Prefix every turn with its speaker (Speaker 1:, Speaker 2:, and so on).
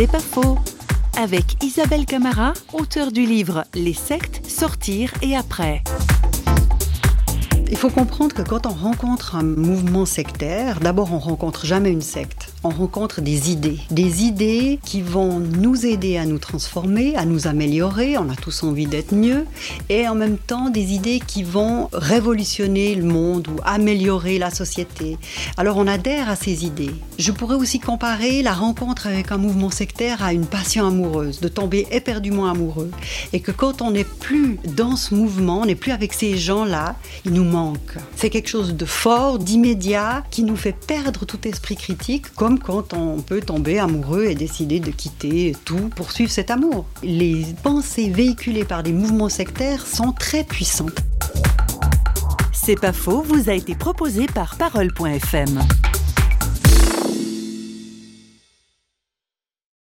Speaker 1: C'est pas faux. Avec Isabelle Camara, auteure du livre Les sectes, sortir et après.
Speaker 2: Il faut comprendre que quand on rencontre un mouvement sectaire, d'abord on rencontre jamais une secte on rencontre des idées. Des idées qui vont nous aider à nous transformer, à nous améliorer, on a tous envie d'être mieux, et en même temps des idées qui vont révolutionner le monde ou améliorer la société. Alors on adhère à ces idées. Je pourrais aussi comparer la rencontre avec un mouvement sectaire à une passion amoureuse, de tomber éperdument amoureux, et que quand on n'est plus dans ce mouvement, on n'est plus avec ces gens-là, il nous manque. C'est quelque chose de fort, d'immédiat, qui nous fait perdre tout esprit critique, quand on peut tomber amoureux et décider de quitter tout pour suivre cet amour. Les pensées véhiculées par des mouvements sectaires sont très puissantes.
Speaker 1: C'est pas faux, vous a été proposé par parole.fm.